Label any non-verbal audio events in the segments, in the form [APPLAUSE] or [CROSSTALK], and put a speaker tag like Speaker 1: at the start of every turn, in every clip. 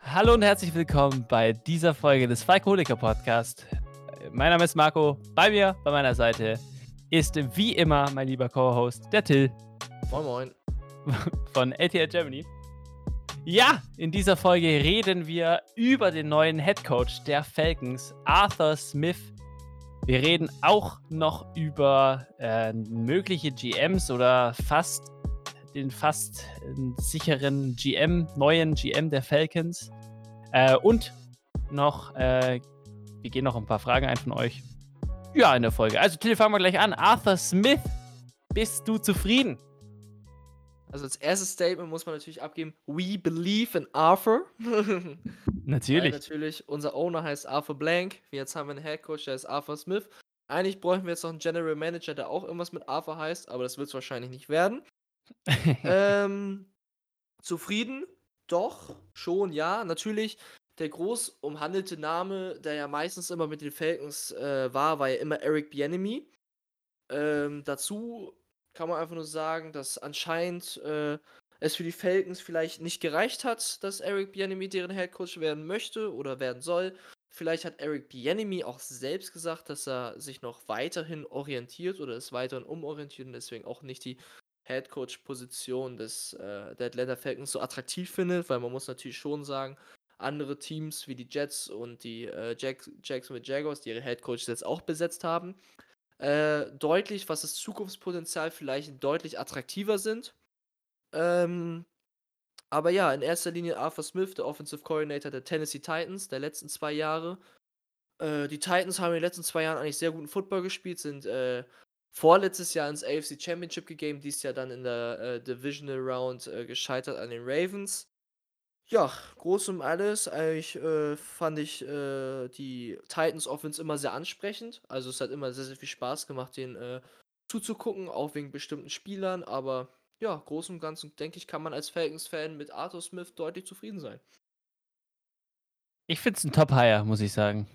Speaker 1: Hallo und herzlich willkommen bei dieser Folge des Falkoholiker Podcast. Mein Name ist Marco. Bei mir, bei meiner Seite, ist wie immer mein lieber Co-Host, der Till.
Speaker 2: Moin Moin. [LAUGHS]
Speaker 1: Von LTL Germany. Ja, in dieser Folge reden wir über den neuen Head Coach der Falcons, Arthur Smith. Wir reden auch noch über äh, mögliche GMs oder fast den fast äh, sicheren GM, neuen GM der Falcons. Äh, und noch, äh, wir gehen noch ein paar Fragen ein von euch. Ja, in der Folge. Also, Till, fangen wir gleich an. Arthur Smith, bist du zufrieden?
Speaker 2: Also als erstes Statement muss man natürlich abgeben, we believe in Arthur. [LAUGHS]
Speaker 1: natürlich.
Speaker 2: Weil natürlich, unser Owner heißt Arthur Blank. Jetzt haben wir einen Head Coach, der ist Arthur Smith. Eigentlich bräuchten wir jetzt noch einen General Manager, der auch irgendwas mit Arthur heißt, aber das wird es wahrscheinlich nicht werden. [LAUGHS] ähm, zufrieden? Doch, schon, ja. Natürlich, der groß umhandelte Name, der ja meistens immer mit den Falcons äh, war, war ja immer Eric Bienemy. Ähm, dazu kann man einfach nur sagen, dass anscheinend äh, es für die Falcons vielleicht nicht gereicht hat, dass Eric Bienemy deren Headcoach werden möchte oder werden soll. Vielleicht hat Eric Bienemy auch selbst gesagt, dass er sich noch weiterhin orientiert oder es weiterhin umorientiert und deswegen auch nicht die Headcoach-Position des äh, der Atlanta Falcons so attraktiv findet, weil man muss natürlich schon sagen, andere Teams wie die Jets und die äh, Jack Jacksonville Jaguars, die ihre Headcoaches jetzt auch besetzt haben, äh, deutlich, was das Zukunftspotenzial vielleicht deutlich attraktiver sind. Ähm, aber ja, in erster Linie Arthur Smith, der Offensive Coordinator der Tennessee Titans der letzten zwei Jahre. Äh, die Titans haben in den letzten zwei Jahren eigentlich sehr guten Football gespielt, sind äh, vorletztes Jahr ins AFC Championship gegeben, dies Jahr dann in der äh, Divisional Round äh, gescheitert an den Ravens. Ja, groß um alles. Eigentlich äh, fand ich äh, die Titans Offense immer sehr ansprechend. Also es hat immer sehr, sehr viel Spaß gemacht, den äh, zuzugucken, auch wegen bestimmten Spielern. Aber ja, groß und ganzen, denke ich, kann man als Falcons-Fan mit Arthur Smith deutlich zufrieden sein.
Speaker 1: Ich finde es ein Top-Hire, muss ich sagen.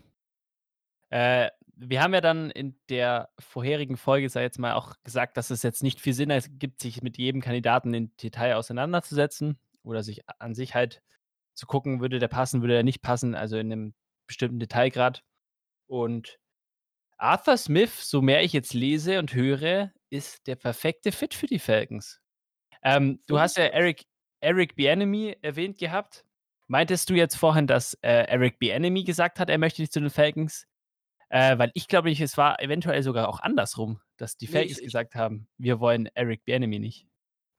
Speaker 1: Äh, wir haben ja dann in der vorherigen Folge, sei jetzt mal, auch gesagt, dass es jetzt nicht viel Sinn ergibt, sich mit jedem Kandidaten in Detail auseinanderzusetzen oder sich an sich halt zu gucken, würde der passen, würde der nicht passen, also in einem bestimmten Detailgrad. Und Arthur Smith, so mehr ich jetzt lese und höre, ist der perfekte Fit für die Falcons. Ähm, du hast ja Eric, Eric Bienemy erwähnt gehabt. Meintest du jetzt vorhin, dass äh, Eric Bienemy gesagt hat, er möchte nicht zu den Falcons? Äh, weil ich glaube, es war eventuell sogar auch andersrum, dass die nee, ich, gesagt haben, wir wollen Eric Bienemy nicht.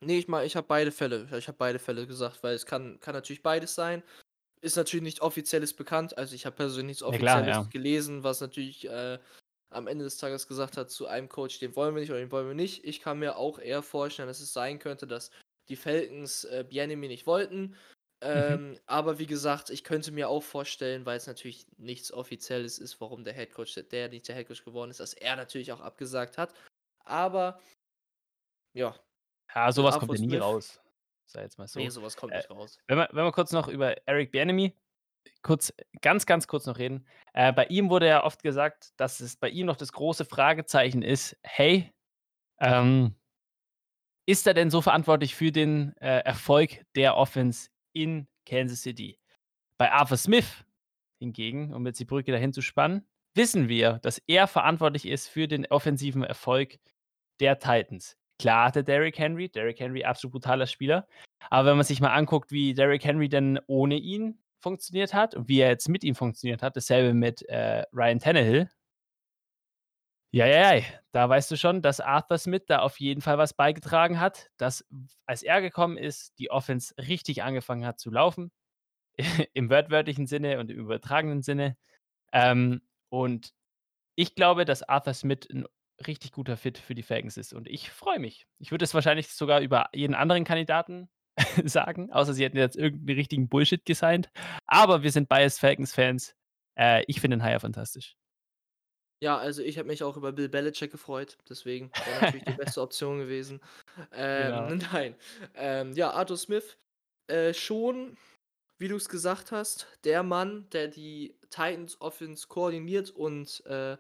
Speaker 2: Nee, ich mal, ich habe beide Fälle. Ich habe beide Fälle gesagt, weil es kann, kann natürlich beides sein. Ist natürlich nicht offizielles bekannt. Also ich habe persönlich nichts Offizielles ja, klar, ja. gelesen, was natürlich äh, am Ende des Tages gesagt hat zu einem Coach, den wollen wir nicht oder den wollen wir nicht. Ich kann mir auch eher vorstellen, dass es sein könnte, dass die Falcons äh, Bienemy nicht wollten. Mhm. Ähm, mhm. Aber wie gesagt, ich könnte mir auch vorstellen, weil es natürlich nichts Offizielles ist, warum der Headcoach, der nicht der Headcoach geworden ist, dass er natürlich auch abgesagt hat. Aber ja,
Speaker 1: ja, sowas kommt ja nie raus. Sei jetzt mal so.
Speaker 2: Nee, sowas kommt äh, nicht raus.
Speaker 1: Wenn wir, wenn wir kurz noch über Eric Bienemy kurz, ganz, ganz kurz noch reden. Äh, bei ihm wurde ja oft gesagt, dass es bei ihm noch das große Fragezeichen ist: hey, ähm, ist er denn so verantwortlich für den äh, Erfolg der Offense in Kansas City? Bei Arthur Smith hingegen, um jetzt die Brücke dahin zu spannen, wissen wir, dass er verantwortlich ist für den offensiven Erfolg der Titans. Klar hatte Derrick Henry, Derrick Henry absolut brutaler Spieler. Aber wenn man sich mal anguckt, wie Derrick Henry denn ohne ihn funktioniert hat und wie er jetzt mit ihm funktioniert hat, dasselbe mit äh, Ryan Tannehill. Ja, ja, ja, da weißt du schon, dass Arthur Smith da auf jeden Fall was beigetragen hat, dass als er gekommen ist, die Offense richtig angefangen hat zu laufen. [LAUGHS] Im wörtwörtlichen Sinne und im übertragenen Sinne. Ähm, und ich glaube, dass Arthur Smith ein richtig guter Fit für die Falcons ist. Und ich freue mich. Ich würde es wahrscheinlich sogar über jeden anderen Kandidaten [LAUGHS] sagen, außer sie hätten jetzt irgendeinen richtigen Bullshit gesigned. Aber wir sind biased Falcons-Fans. Äh, ich finde den Hire fantastisch.
Speaker 2: Ja, also ich habe mich auch über Bill Belichick gefreut, deswegen wäre natürlich die [LAUGHS] beste Option gewesen. Ähm, genau. [LAUGHS] Nein. Ähm, ja, Arthur Smith, äh, schon, wie du es gesagt hast, der Mann, der die Titans Offense koordiniert und äh,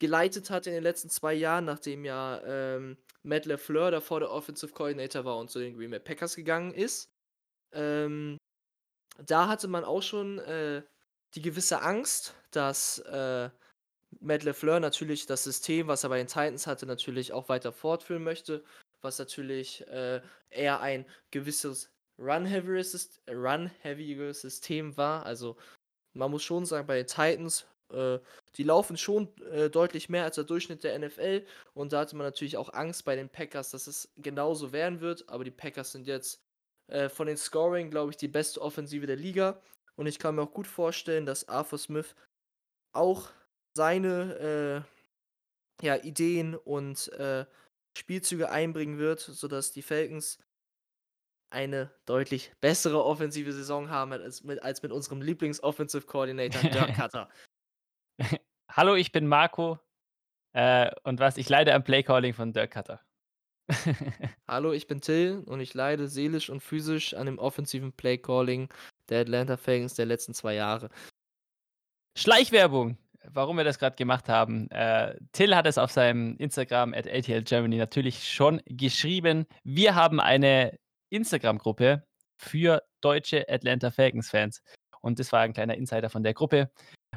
Speaker 2: geleitet hat in den letzten zwei Jahren, nachdem ja ähm, Matt LeFleur davor der Offensive Coordinator war und zu den Green Bay Packers gegangen ist. Ähm, da hatte man auch schon, äh, die gewisse Angst, dass, äh, Matt LeFleur natürlich das System, was er bei den Titans hatte, natürlich auch weiter fortführen möchte, was natürlich, äh, eher ein gewisses run-heaviges Syst run-heaviges System war. Also, man muss schon sagen, bei den Titans, äh, die laufen schon, äh, deutlich mehr als der Durchschnitt der NFL und da hatte man natürlich auch Angst bei den Packers, dass es genauso werden wird, aber die Packers sind jetzt, äh, von den Scoring, glaube ich, die beste Offensive der Liga. Und ich kann mir auch gut vorstellen, dass Arthur Smith auch seine, äh, ja, Ideen und, äh, Spielzüge einbringen wird, sodass die Falcons eine deutlich bessere offensive Saison haben als mit als mit unserem Lieblings-Offensive Coordinator Dirk [LAUGHS] Koetter.
Speaker 1: Hallo, ich bin Marco, äh, und was, ich leide am Playcalling von Dirk Koetter. [LAUGHS]
Speaker 2: Hallo, ich bin Till und ich leide seelisch und physisch an dem offensiven Playcalling der Atlanta Falcons der letzten 2 Jahre.
Speaker 1: Schleichwerbung, warum wir das grad gemacht haben. Äh, Till hat es auf seinem Instagram @ATLGermany natürlich schon geschrieben. Wir haben eine Instagram-Gruppe für deutsche Atlanta Falcons-Fans und das war ein kleiner Insider von der Gruppe,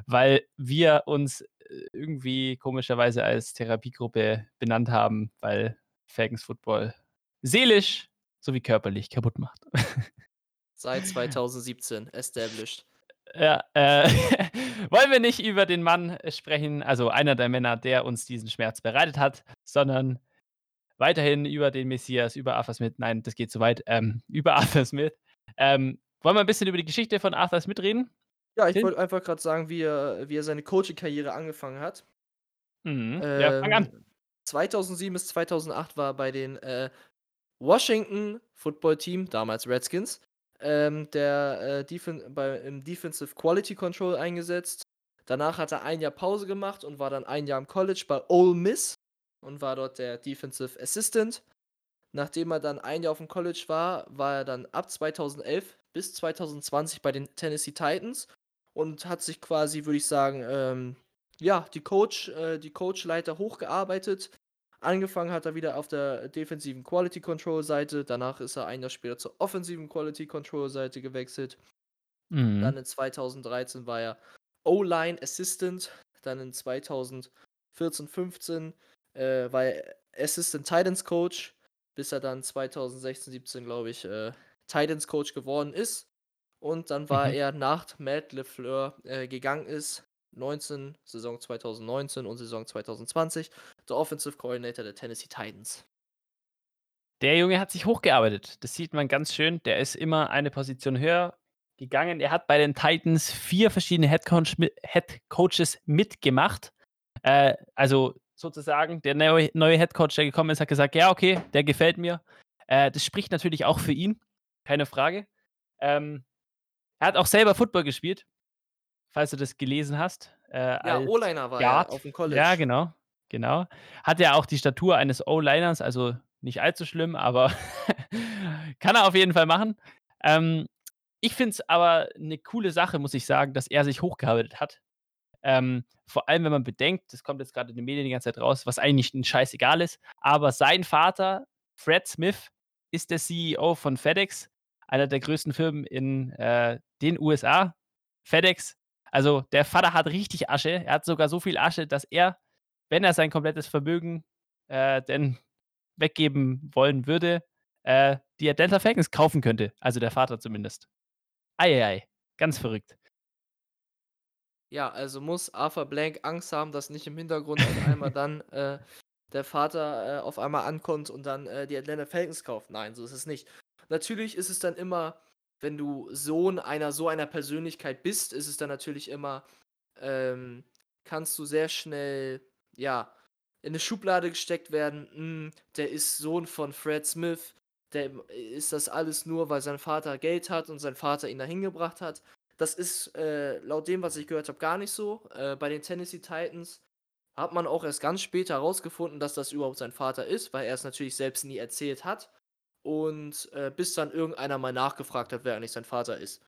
Speaker 1: weil wir uns, äh, irgendwie komischerweise als Therapiegruppe benannt haben, weil Falcons Football seelisch sowie körperlich kaputt macht.
Speaker 2: Seit [LAUGHS] 2017 established.
Speaker 1: Ja, äh, [LAUGHS] wollen wir nicht über den Mann sprechen, also einer der Männer, der uns diesen Schmerz bereitet hat, sondern weiterhin über den Messias, über Arthur Smith. Nein, das geht zu weit. Ähm, [LAUGHS] über Arthur Smith. Ähm, wollen wir 'n bisschen über die Geschichte von Arthur Smith reden?
Speaker 2: Ja, ich wollte einfach grad sagen, wie er wie er seine Coaching-Karriere angefangen hat.
Speaker 1: Mhm. Ja, fang an.
Speaker 2: Ähm, 2007 bis 2008 war er bei den, äh, Washington Football Team, damals Redskins, ähm, der, äh, Defen bei im Defensive Quality Control eingesetzt. Danach hat er 1 Jahr Pause gemacht und war dann 1 Jahr im College bei Ole Miss und war dort der Defensive Assistant. Nachdem er dann 1 Jahr aufm College war, war er dann ab 2011 bis 2020 bei den Tennessee Titans und hat sich quasi, würde ich sagen, ähm, ja, die Coach äh, die Coach-Leiter hochgearbeitet. Angefangen hat er wieder auf der defensiven Quality Control Seite, danach ist er 1 Jahr später zur offensiven Quality Control Seite gewechselt.
Speaker 1: Mhm.
Speaker 2: Dann in 2013 war er O-Line Assistant, dann in 2014, 15, äh, war er Assistant Tight Ends Coach, bis er dann 2016, 17, glaube ich, äh, Tight Ends Coach geworden ist. Und dann war
Speaker 1: Mhm.
Speaker 2: er nach Matt LeFleur, äh, gegangen ist, 19 Saison 2019 und Saison 2020, der Offensive Coordinator der Tennessee Titans.
Speaker 1: Der Junge hat sich hochgearbeitet. Das sieht man ganz schön. Der ist immer eine Position höher gegangen. Er hat bei den Titans 4 verschiedene Headcoach mi Headcoaches mitgemacht. Äh, also sozusagen der neue neue Headcoach, der gekommen ist, hat gesagt: „Ja, okay, der gefällt mir.“ Äh, das spricht natürlich auch für ihn, keine Frage. Ähm, er hat auch selber Football gespielt, falls du das gelesen hast, äh,
Speaker 2: Ja, O-Liner war er aufm
Speaker 1: Ja,
Speaker 2: College.
Speaker 1: genau, genau. Hat ja auch die Statur eines O-Liners, also nicht allzu schlimm, aber [LAUGHS] kann er auf jeden Fall machen. Ähm, ich finde es aber 'ne coole Sache, muss ich sagen, dass er sich hochgearbeitet hat. Ähm, vor allem, wenn man bedenkt, das kommt jetzt grad in den Medien die ganze Zeit raus, was eigentlich 'n scheißegal ist, aber sein Vater, Fred Smith, ist der CEO von FedEx, einer der größten Firmen in, äh, den USA. FedEx, also der Vater hat richtig Asche. Er hat sogar so viel Asche, dass er, wenn er sein komplettes Vermögen, äh, denn weggeben wollen würde, äh, die Atlanta Falcons kaufen könnte, also der Vater zumindest. Ei, ei, ei, ganz verrückt.
Speaker 2: Ja, also muss Arthur Blank Angst haben, dass nicht im Hintergrund auf einmal [LAUGHS] dann, äh, der Vater, äh, auf einmal ankommt und dann, äh, die Atlanta Falcons kauft. Nein, so ist es nicht. Natürlich ist es dann immer, wenn du Sohn einer so einer Persönlichkeit bist, ist es dann natürlich immer ähm, kannst du sehr schnell, ja, in 'ne Schublade gesteckt werden: „Hm, der ist Sohn von Fred Smith, der ist das alles nur, weil sein Vater Geld hat und sein Vater ihn dahin gebracht hat.“ Das ist, äh, laut dem, was ich gehört habe, gar nicht so. Äh, bei den Tennessee Titans hat man auch erst ganz spät herausgefunden, dass das überhaupt sein Vater ist, weil er es natürlich selbst nie erzählt hat und, äh, bis dann irgendeiner mal nachgefragt hat, wer eigentlich sein Vater ist.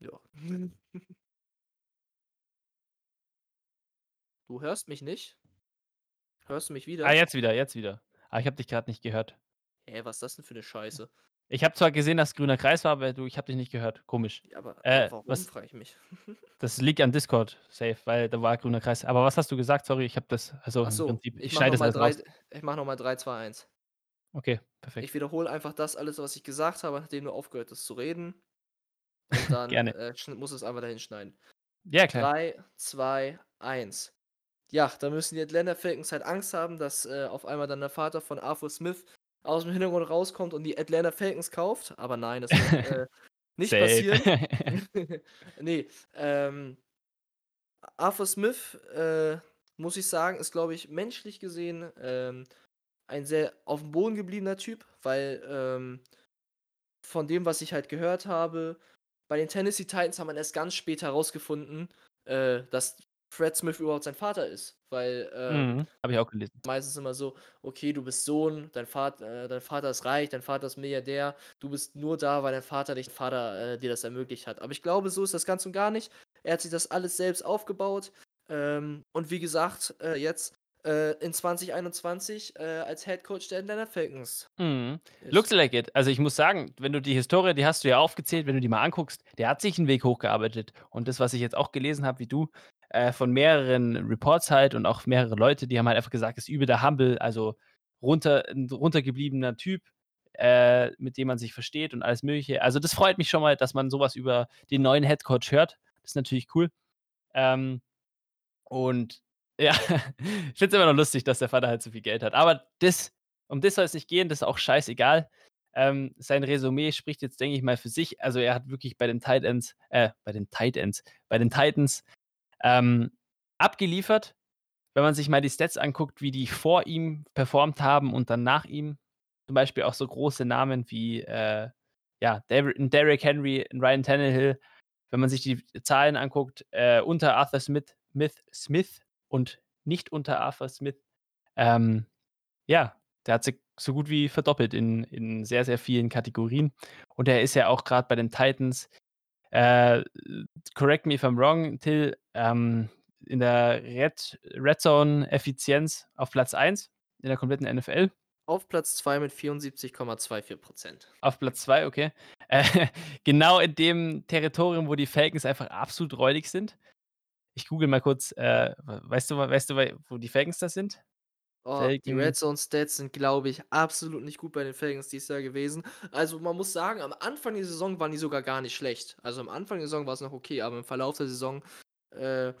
Speaker 2: Ja. [LAUGHS] [LAUGHS] Du hörst mich nicht? Hörst du mich
Speaker 1: Ah,
Speaker 2: wieder?
Speaker 1: jetzt wieder, jetzt wieder. Ah, ich habe dich grad nicht gehört.
Speaker 2: Hä, was ist das denn für 'ne [LAUGHS] Scheiße?
Speaker 1: Ich habe zwar gesehen, dass grüner Kreis war, aber du ich habe dich nicht gehört. Komisch.
Speaker 2: Ja, aber
Speaker 1: Äh,
Speaker 2: warum,
Speaker 1: was
Speaker 2: frage ich mich. [LAUGHS]
Speaker 1: das liegt an Discord safe, weil da war grüner Kreis. Aber was hast du gesagt? Sorry, ich habe das also,
Speaker 2: Ach
Speaker 1: im
Speaker 2: so,
Speaker 1: Prinzip ich
Speaker 2: ich
Speaker 1: schneide das alles raus.
Speaker 2: 3 ich mache noch mal 3, 2, 1.
Speaker 1: Okay, perfekt.
Speaker 2: Ich wiederhole einfach das alles, was ich gesagt habe, nachdem du aufgehört hast zu reden. Und [LAUGHS] dann,
Speaker 1: Gerne.
Speaker 2: äh, musst du's einfach dahin schneiden.
Speaker 1: Ja, klar.
Speaker 2: 3, 2, 1. Ja, da müssen die Atlanta Falcons halt Angst haben, dass, äh, auf einmal dann der Vater von Arthur Smith aus'm Hintergrund rauskommt und die Atlanta Falcons kauft. Aber nein, das wird, äh, [LAUGHS] nicht passieren. [LAUGHS] [LAUGHS] Ne, ähm Arthur Smith, äh, muss ich sagen, ist, glaube ich, menschlich gesehen, ähm, ein sehr auf'm Boden gebliebener Typ, weil, ähm von dem, was ich halt gehört habe, bei den Tennessee Titans hat man erst ganz spät herausgefunden, äh, dass Fred Smith überhaupt sein Vater ist, weil, ähm,
Speaker 1: Mhm, habe ich auch gelesen.
Speaker 2: meistens immer so: „Okay, du bist Sohn, dein Vat äh, dein Vater ist reich, dein Vater ist Milliardär. Du bist nur da, weil dein Vater dich Vater, äh, dir das ermöglicht hat.“ Aber ich glaube, so ist das ganz und gar nicht. Er hat sich das alles selbst aufgebaut, ähm, und wie gesagt, äh, jetzt, äh, in 2021, äh, als Head Coach der Atlanta Falcons
Speaker 1: Mhm. Looks like it. Also, ich muss sagen, wenn du die Historie die hast du ja aufgezählt, wenn du die mal anguckst, der hat sich 'n Weg hochgearbeitet. Und das, was ich jetzt auch gelesen habe wie du, äh, von mehreren Reports halt und auch mehrere Leute, die haben halt einfach gesagt, ist übel der Humble, also runter 'n runtergebliebener Typ, äh, mit dem man sich versteht und alles Mögliche. Also, das freut mich schon mal, dass man so was über den neuen Head Coach hört. Das ist natürlich cool. Ähm, und ja, [LAUGHS] ich finde es immer noch lustig, dass der Vater halt so viel Geld hat. Aber das um das soll es nicht gehen, das ist auch scheißegal. Ähm, sein Resümee spricht jetzt, denke ich mal, für sich. Also, er hat wirklich bei den Tight Ends äh, bei den Tight Ends bei den Titans, ähm, abgeliefert. Wenn man sich mal die Stats anguckt, wie die vor ihm performt haben und dann nach ihm. Zum Beispiel auch so große Namen wie, äh, ja, Derrick Henry, Ryan Tannehill. Wenn man sich die Zahlen anguckt, äh, unter Arthur Smith Smith Smith und nicht unter Arthur Smith, ähm, ja, der hat sich so gut wie verdoppelt in in sehr, sehr vielen Kategorien. Und er ist ja auch grad bei den Titans, äh, correct me if I'm wrong, Till, ähm, in der Red Red Zone Effizienz auf Platz 1 in der kompletten NFL.
Speaker 2: Auf Platz 2 mit 74,24 %.
Speaker 1: Auf Platz 2, okay. Äh, [LAUGHS] genau in dem Territorium, wo die Falcons einfach absolut räudig sind. Ich google mal kurz, äh, weißt du weißt du, wo die Falcons da sind?
Speaker 2: Oh, die
Speaker 1: Falcons
Speaker 2: Red Zone Stats sind, glaube ich, absolut nicht gut bei den Falcons dieses Jahr gewesen. Also, man muss sagen, am Anfang der Saison waren die sogar gar nicht schlecht. Also, am Anfang der Saison war's noch okay, aber im Verlauf der Saison, äh,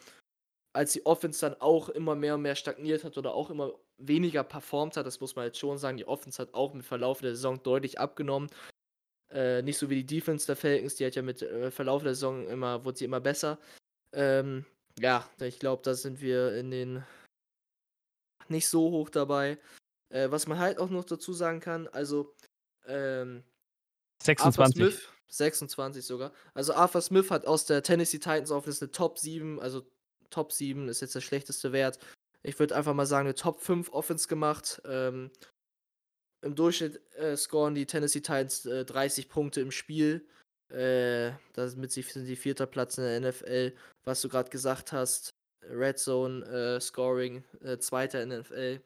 Speaker 2: als die Offense dann auch immer mehr und mehr stagniert hat oder auch immer weniger performt hat, das muss man jetzt schon sagen, die Offense hat auch mit Verlauf der Saison deutlich abgenommen. Äh, nicht so wie die Defense der Falcons, die hat ja mit, äh, Verlauf der Saison immer wurde sie immer besser. Ähm, ja, ich glaube, da sind wir in den nicht so hoch dabei. Äh, was man halt auch noch dazu sagen kann, also, ähm, Arthur
Speaker 1: 26.
Speaker 2: Smith 26 sogar. Also, Arthur Smith hat aus der Tennessee Titans Offense 'ne Top 7 also, Top 7 ist jetzt der schlechteste Wert. Ich würde einfach mal sagen, 'ne Top 5 Offense gemacht. Ähm, im Durchschnitt, äh, scoren die Tennessee Titans, äh, 30 Punkte im Spiel. Äh, damit sind sie 4. Platz in der NFL. Was du grad gesagt hast, Red Zone, äh, Scoring, äh, 2. in der NFL.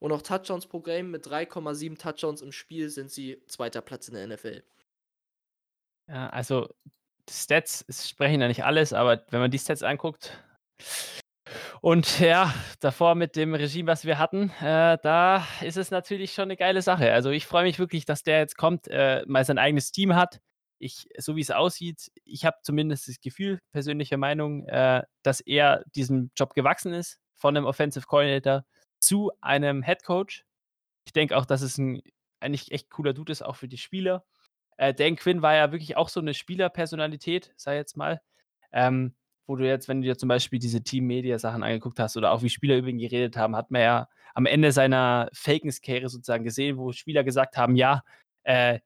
Speaker 2: Und auch Touchdowns pro Game mit 3,7 Touchdowns im Spiel sind sie 2. Platz in der NFL.
Speaker 1: Ja, also, Stats sprechen ja nicht alles, aber wenn man die Stats anguckt und ja, davor mit dem Regime, was wir hatten, äh, da ist es natürlich schon 'ne geile Sache. Also, ich freue mich wirklich, dass der jetzt kommt, äh, mal sein eigenes Team hat. Ich so wie's aussieht ich habe zumindest das Gefühl, persönliche Meinung, äh, dass er diesem Job gewachsen ist, von 'nem Offensive Coordinator zu einem Head Coach. Ich denke auch, dass es 'n eigentlich echt cooler Dude ist, auch für die Spieler. Äh, Dan Quinn war ja wirklich auch so 'ne Spielerpersonalität, ich jetzt mal. Ähm, wo du jetzt wenn du dir zum Beispiel diese Team-Media-Sachen angeguckt hast oder auch wie Spieler über ihn geredet haben, hat man ja am Ende seiner Falcons-Karriere sozusagen gesehen, wo Spieler gesagt haben: „Ja, äh,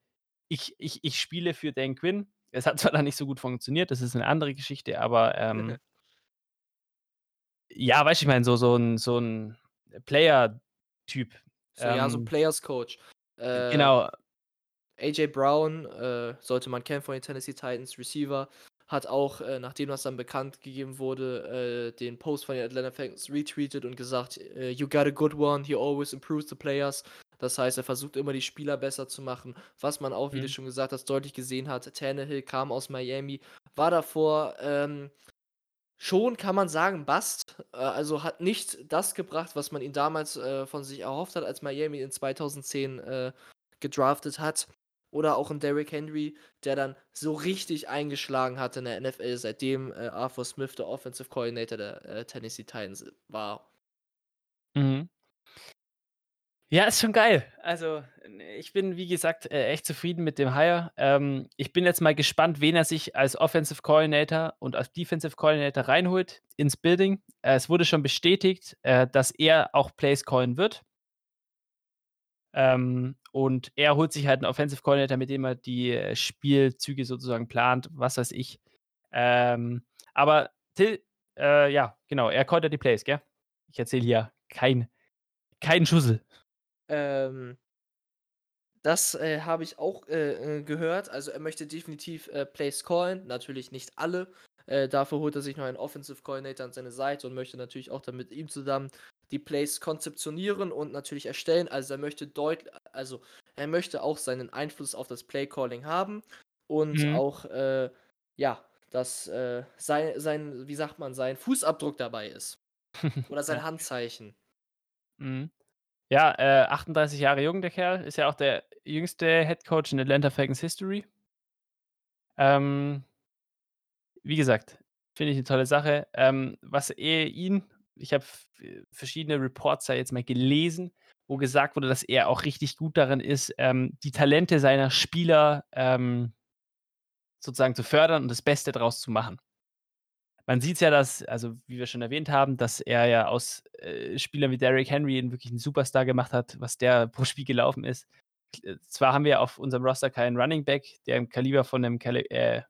Speaker 1: ich ich ich spiele für Dan Quinn.“ Es hat zwar dann nicht so gut funktioniert, das ist 'ne andere Geschichte, aber, ähm [LAUGHS] ja, weißt du, ich meine, so so 'n so 'n Player-Typ.
Speaker 2: So, ja, so
Speaker 1: Ähm
Speaker 2: Players Coach.
Speaker 1: Äh,
Speaker 2: Äh
Speaker 1: genau.
Speaker 2: A.J. Brown, äh, sollte man kennen von den Tennessee Titans, Receiver, hat auch, äh, nachdem das dann bekannt gegeben wurde, äh, den Post von den Atlanta Falcons retweetet und gesagt: „Äh, you got a good one, he always improves the players.“ Das heißt, er versucht immer, die Spieler besser zu machen. Was man auch, wie du
Speaker 1: Mhm.
Speaker 2: schon gesagt hast, deutlich gesehen hat. Tannehill kam aus Miami, war davor ähm, schon, kann man sagen, Bust. Äh, also hat nicht das gebracht, was man ihn damals äh, von sich erhofft hat, als Miami in 2010 äh, gedraftet hat. Oder auch ein Derrick Henry, der dann so richtig eingeschlagen hat in der NFL, seitdem äh, Arthur Smith der Offensive Coordinator der äh, Tennessee Titans war.
Speaker 1: Mhm. Ja, ist schon geil. Also, ich bin, wie gesagt, äh, echt zufrieden mit dem Hire. Ähm, ich bin jetzt mal gespannt, wen er sich als Offensive Coordinator und als Defensive Coordinator reinholt ins Building. Äh, es wurde schon bestätigt, äh, dass er auch Plays callen wird. Ähm, und er holt sich halt einen Offensive Coordinator, mit dem er die äh, Spielzüge sozusagen plant, was weiß ich. Ähm, aber Till, äh, ja, genau, er callt ja die Plays, gell? Ich erzähle hier kein, kein Schussel.
Speaker 2: Ähm, das äh, habe ich auch äh, äh, gehört. Also er möchte definitiv äh, Plays callen, natürlich nicht alle. Äh, dafür holt er sich noch einen Offensive Coordinator an seine Seite und möchte natürlich auch dann mit ihm zusammen die Plays konzeptionieren und natürlich erstellen. Also er möchte deutlich, also er möchte auch seinen Einfluss auf das Play Calling haben und
Speaker 1: Mhm.
Speaker 2: auch äh, ja, dass sein, sein, wie sagt man, sein Fußabdruck dabei ist. [LAUGHS] Oder sein. Handzeichen.
Speaker 1: Mhm. Ja, äh, 38 Jahre jung, der Kerl. Ist ja auch der jüngste Head Coach in Atlanta Falcons History. Ähm wie gesagt, finde ich 'ne tolle Sache. Ähm, was eh ihn ich habe v verschiedene Reports da jetzt mal gelesen, wo gesagt wurde, dass er auch richtig gut darin ist, ähm, die Talente seiner Spieler, ähm sozusagen zu fördern und das Beste draus zu machen. Man sieht's ja, dass also, wie wir schon erwähnt haben, dass er ja aus, äh, Spielern wie Derrick Henry 'n wirklichen Superstar gemacht hat, was der [LAUGHS] pro Spiel gelaufen ist. Äh, zwar haben wir auf unserem Roster keinen Running Back, der im Kaliber von 'nem Cali äh,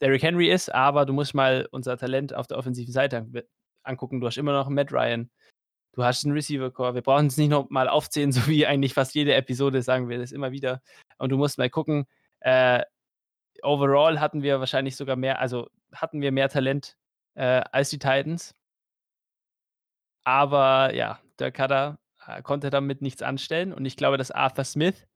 Speaker 1: Derrick Henry ist, aber du musst mal unser Talent auf der offensiven Seite an angucken. Du hast immer noch 'n Matt Ryan. Du hast 'n Receiver Core. Wir brauchen es nicht noch mal aufzählen, [LAUGHS] so wie eigentlich fast jede Episode sagen wir das immer wieder. Und du musst mal gucken, äh, overall hatten wir wahrscheinlich sogar mehr also, hatten wir mehr Talent, äh, als die Titans. Aber ja, Dirk Koetter, äh, konnte damit nichts anstellen und ich glaube, dass Arthur Smith,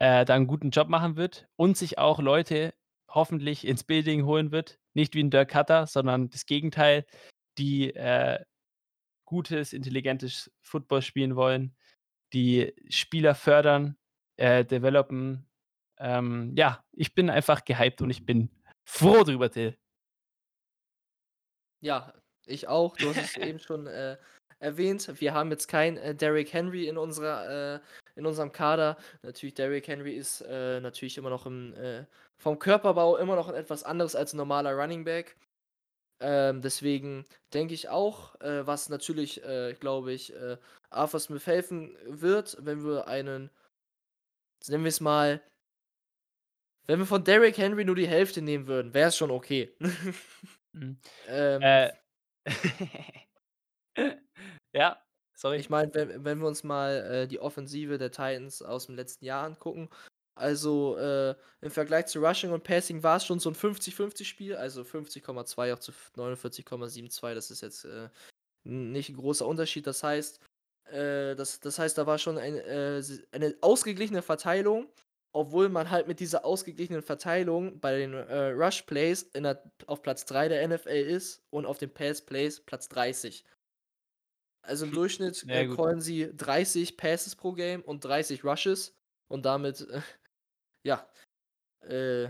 Speaker 1: äh, da 'n guten Job machen wird und sich auch Leute hoffentlich ins Building holen wird. Nicht wie 'n Dirk Koetter, sondern das Gegenteil, die, äh, gutes, intelligentes Football spielen wollen, die Spieler fördern, äh, developen. Ähm, ja, ich bin einfach gehypt und ich bin froh drüber, Till.
Speaker 2: Ja, ich auch. Du hast es [LAUGHS] eben schon, äh, erwähnt. Wir haben jetzt keinen, äh, Derrick Henry in unserer äh, in unserem Kader. Natürlich, Derrick Henry ist, äh, natürlich immer noch im äh, vom Körperbau immer noch etwas anderes als 'n normaler Running Back. Ähm, deswegen denke ich auch, äh, was natürlich, äh, glaube ich, Arthur Smith helfen wird, wenn wir einen nennen wir's mal wenn wir von Derrick Henry nur die Hälfte nehmen würden, wäre es schon okay. [LAUGHS]
Speaker 1: Mhm.
Speaker 2: Ähm,
Speaker 1: Äh. [LAUGHS] Ja, sorry.
Speaker 2: Ich meine, wenn wenn wir uns mal, äh, die Offensive der Titans aus'm letzten Jahr angucken, also, äh, im Vergleich zu Rushing und Passing war's schon so 'n 50:50 Spiel, also 50,2 auch zu f 49,72. Das ist jetzt, äh, nicht 'n großer Unterschied. Das heißt äh, das das heißt, da war schon ein äh, eine ausgeglichene Verteilung, obwohl man halt mit dieser ausgeglichenen Verteilung bei den, äh, Rush Plays der auf Platz 3 der NFL ist und auf den Pass Plays Platz 30. Also, im Durchschnitt,
Speaker 1: Ja,
Speaker 2: äh, callen sie 30 Passes pro Game und 30 Rushes und damit, äh, [LAUGHS] ja, äh,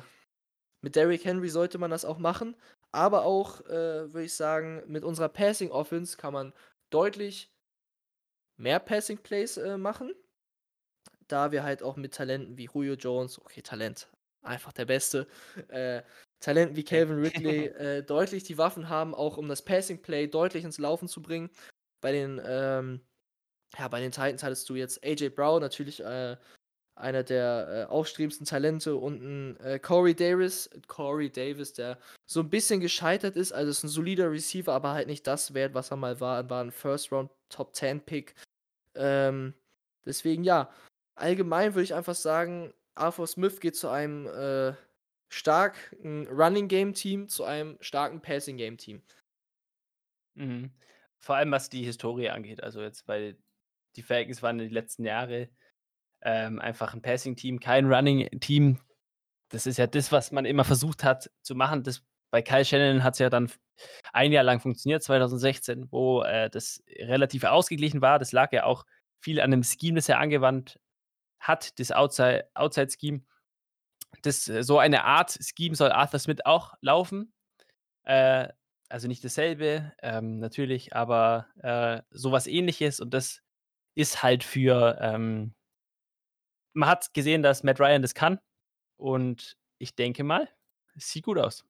Speaker 2: mit Derrick Henry sollte man das auch machen, aber auch, äh, würde ich sagen, mit unserer Passing Offense kann man deutlich mehr Passing Plays, äh, machen da wir halt auch mit Talenten wie Julio Jones okay, Talent, einfach der Beste, äh, Talenten wie. Calvin [LAUGHS] Ridley, äh, deutlich die Waffen haben, auch um das Passing Play deutlich ins Laufen zu bringen. Bei den, ähm ja, bei den Titans hattest du jetzt A.J. Brown, natürlich, äh, einer der, äh, aufstrebendsten Talente und 'n, äh, Corey Davis Corey Davis, der so 'n bisschen gescheitert ist. Also, ist 'n solider Receiver, aber halt nicht das wert, was er mal war. Er war 'n First Round Top 10 Pick. Ähm, deswegen ja, allgemein würde ich einfach sagen, Arthur Smith geht zu einem, äh, starken Running Game Team zu einem starken Passing Game Team.
Speaker 1: Mhm. Vor allem, was die Historie angeht. Also, jetzt bei die Falcons waren die letzten Jahre ähm, einfach ein Passing-Team, kein Running-Team. Das ist ja das, was man immer versucht hat zu machen. Das, bei Kyle Shannon hat es ja dann ein Jahr lang funktioniert, 2016, wo äh, das relativ ausgeglichen war. Das lag ja auch viel an dem Scheme, das er angewandt hat, das Outside-Scheme. Outside das, äh, so eine Art Scheme soll Arthur Smith auch laufen. Äh, also nicht dasselbe, ähm, natürlich, aber äh, sowas ähnliches und das ist halt für, ähm, man hat gesehen, dass Matt Ryan das kann und ich denke mal, es sieht gut aus.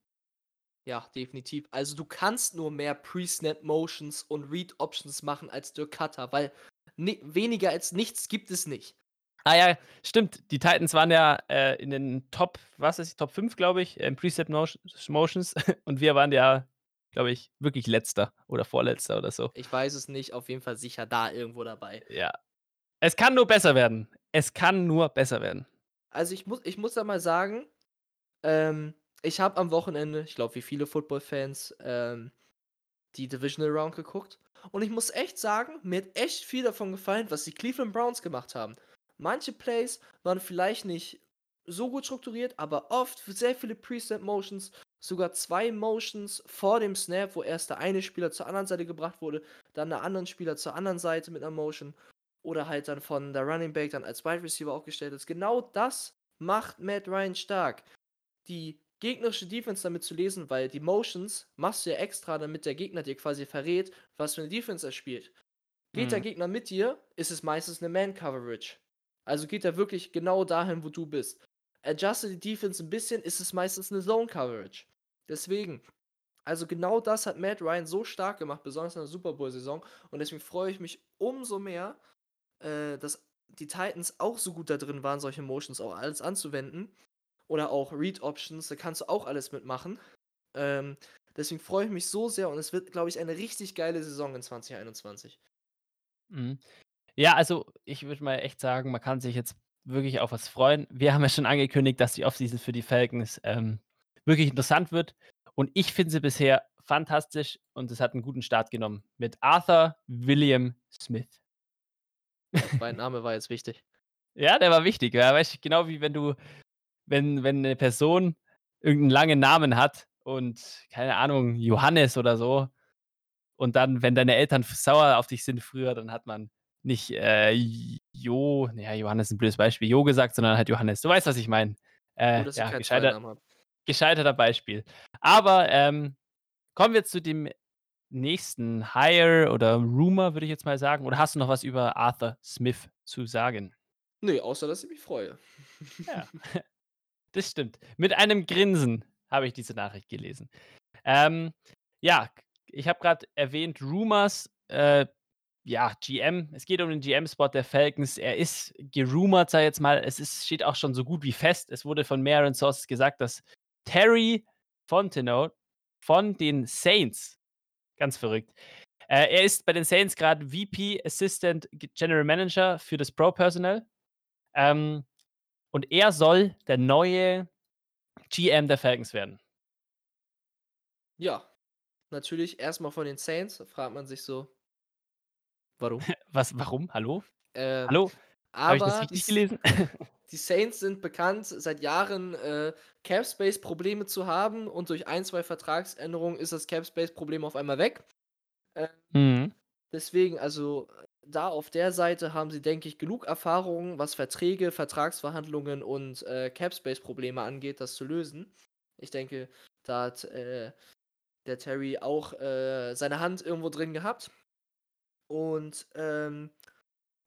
Speaker 2: Ja, definitiv. Also du kannst nur mehr Pre-Snap-Motions und Read-Options machen als Dirk Cutter, weil ni weniger als nichts gibt es nicht.
Speaker 1: Ah ja, stimmt. Die Titans waren ja äh, in den Top, was ist Top 5, glaube ich, im Preset Motions. [LAUGHS] Und wir waren ja, glaube ich, wirklich letzter oder vorletzter oder so.
Speaker 2: Ich weiß es nicht, auf jeden Fall sicher da irgendwo dabei.
Speaker 1: Ja. Es kann nur besser werden. Es kann nur besser werden.
Speaker 2: Also ich muss, ich muss da mal sagen, ähm, ich habe am Wochenende, ich glaube wie viele Football-Fans, ähm, die Divisional Round geguckt. Und ich muss echt sagen, mir hat echt viel davon gefallen, was die Cleveland Browns gemacht haben. Manche Plays waren vielleicht nicht so gut strukturiert, aber oft sehr viele Preset-Motions, sogar zwei Motions vor dem Snap, wo erst der eine Spieler zur anderen Seite gebracht wurde, dann der andere Spieler zur anderen Seite mit einer Motion oder halt dann von der Running Back dann als Wide Receiver aufgestellt ist. Genau das macht Matt Ryan stark. Die gegnerische Defense damit zu lesen, weil die Motions machst du ja extra, damit der Gegner dir quasi verrät, was für eine Defense er spielt. Geht mhm. der Gegner mit dir, ist es meistens eine Man-Coverage. Also geht er wirklich genau dahin, wo du bist. Adjuste die Defense ein bisschen, ist es meistens eine Zone Coverage. Deswegen, also genau das hat Matt Ryan so stark gemacht, besonders in der Super Bowl-Saison. Und deswegen freue ich mich umso mehr, äh, dass die Titans auch so gut da drin waren, solche Motions auch alles anzuwenden. Oder auch Read Options, da kannst du auch alles mitmachen. Ähm, deswegen freue ich mich so sehr und es wird, glaube ich, eine richtig geile Saison in 2021.
Speaker 1: Mhm. Ja, also ich würde mal echt sagen, man kann sich jetzt wirklich auf was freuen. Wir haben ja schon angekündigt, dass die Offseason für die Falcons ähm, wirklich interessant wird. Und ich finde sie bisher fantastisch und es hat einen guten Start genommen mit Arthur William Smith.
Speaker 2: Mein [LAUGHS] Name war jetzt wichtig.
Speaker 1: Ja, der war wichtig. Ja, weißt du, genau wie wenn du, wenn, wenn eine Person irgendeinen langen Namen hat und keine Ahnung, Johannes oder so. Und dann, wenn deine Eltern sauer auf dich sind früher, dann hat man nicht äh, Jo, naja, Johannes ist ein blödes Beispiel, Jo gesagt, sondern halt Johannes. Du weißt, was ich meine. Äh, Gut, ja, gescheiter, gescheiterter Beispiel. Aber ähm, kommen wir zu dem nächsten Hire oder Rumor, würde ich jetzt mal sagen. Oder hast du noch was über Arthur Smith zu sagen?
Speaker 2: Nee, außer dass ich mich freue.
Speaker 1: Ja, [LAUGHS] das stimmt. Mit einem Grinsen habe ich diese Nachricht gelesen. Ähm, ja, ich habe gerade erwähnt, Rumors. Äh, ja, GM. Es geht um den GM-Spot der Falcons. Er ist gerumort, sag ich jetzt mal. Es ist, steht auch schon so gut wie fest. Es wurde von mehreren Sources gesagt, dass Terry Fontenot von den Saints, ganz verrückt, äh, er ist bei den Saints gerade VP Assistant General Manager für das Pro-Personnel. Ähm, und er soll der neue GM der Falcons werden.
Speaker 2: Ja, natürlich erstmal von den Saints. Fragt man sich so, Warum? [LAUGHS]
Speaker 1: Was, warum? Hallo? Ähm, Hallo? Habe ich das richtig gelesen? [LAUGHS]
Speaker 2: Die Saints sind bekannt, seit Jahren äh, Cap-Space-Probleme zu haben und durch ein, zwei Vertragsänderungen ist das Cap-Space-Problem auf einmal weg. Äh, mhm. Deswegen, also da auf der Seite haben sie, denke ich, genug Erfahrung, was Verträge, Vertragsverhandlungen und äh, Cap-Space-Probleme angeht, das zu lösen. Ich denke, da hat äh, der Terry auch äh, seine Hand irgendwo drin gehabt. Und ähm,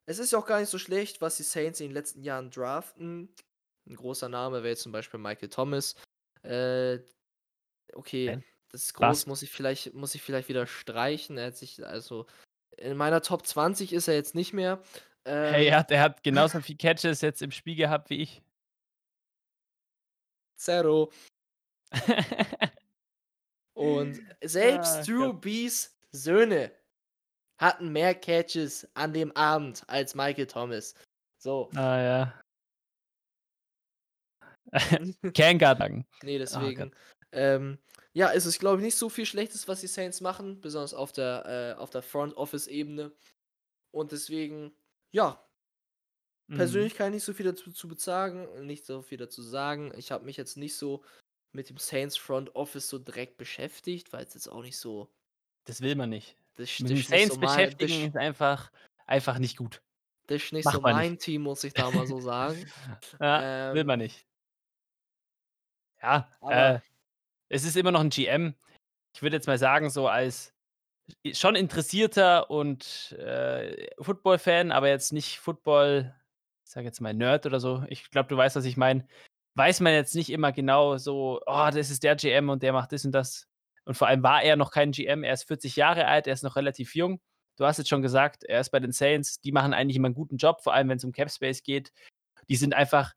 Speaker 2: es ist ja auch gar nicht so schlecht, was die Saints in den letzten Jahren draften. Ein großer Name wäre jetzt zum Beispiel Michael Thomas. Äh, okay, das ist groß, was? muss ich vielleicht, muss ich vielleicht wieder streichen. Er hat sich, also in meiner Top 20 ist er jetzt nicht mehr.
Speaker 1: Ähm, hey, er hat, er hat genauso viel Catches jetzt im Spiel gehabt wie ich.
Speaker 2: Zero. [LAUGHS] Und selbst ah, Drew Bees Söhne hatten mehr Catches an dem Abend als Michael Thomas. So.
Speaker 1: Ah ja. [LAUGHS] Kein sagen.
Speaker 2: Nee, deswegen. Oh, ähm, ja, es ist, glaube ich, nicht so viel Schlechtes, was die Saints machen, besonders auf der, äh, auf der Front Office-Ebene. Und deswegen Ja.
Speaker 1: Mhm.
Speaker 2: Persönlich kann ich nicht so viel dazu zu bezagen nicht so viel dazu sagen. Ich habe mich jetzt nicht so mit dem Saints Front Office so direkt beschäftigt, weil's jetzt auch nicht so
Speaker 1: Das will man nicht.
Speaker 2: Das
Speaker 1: Mit
Speaker 2: das so
Speaker 1: Saints
Speaker 2: das
Speaker 1: beschäftigen
Speaker 2: ist
Speaker 1: ist einfach einfach nicht gut.
Speaker 2: das ist nicht so
Speaker 1: Macht man nicht.
Speaker 2: mein Team, muss ich da mal so sagen. [LAUGHS]
Speaker 1: Ja, will man
Speaker 2: Ähm
Speaker 1: nicht. Ja, äh, es ist immer noch 'n GM. Ich würde jetzt mal sagen, so als schon interessierter und, äh, Football-Fan, aber jetzt nicht Football, ich sage jetzt mal Nerd oder so. Ich glaube, du weißt, was ich meine. Weiß man jetzt nicht immer genau so: „Oh, das ist der GM und der macht das und das.“ Und vor allem war er noch kein GM. Er ist 40 Jahre alt, er ist noch relativ jung. Du hast jetzt schon gesagt, er ist bei den Saints. Die machen eigentlich immer 'n guten Job, vor allem wenn's um Cap Space geht. Die sind einfach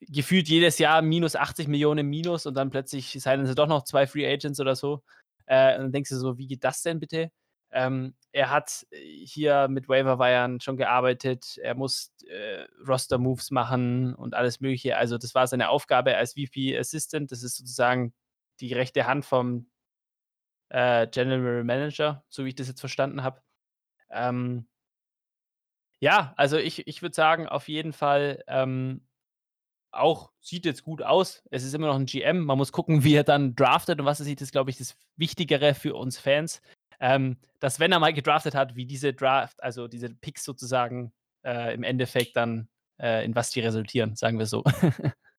Speaker 1: gefühlt jedes Jahr minus 80.000.000 im Minus und dann plötzlich signen sie doch noch 2 Free Agents oder so. Äh, und dann denkst du so: „Wie geht das denn bitte?“ Ähm, er hat hier mit Waiver-Wires schon gearbeitet. Er muss, äh, Roster-Moves machen und alles Mögliche. Also, das war seine Aufgabe als VP Assistant. Das ist sozusagen die rechte Hand vom äh, General Manager, so wie ich das jetzt verstanden habe. Ähm ja, also ich ich würde sagen, auf jeden Fall, ähm, auch sieht jetzt gut aus. Es ist immer noch 'n GM. Man muss gucken, [LAUGHS] wie er dann draftet und was weiß ich, das ist, glaube ich, das Wichtigere für uns Fans. Ähm, dass, wenn er mal gedraftet hat, wie diese Draft also diese Picks sozusagen, äh, im Endeffekt dann, äh in was die resultieren, sagen wir so. [LAUGHS]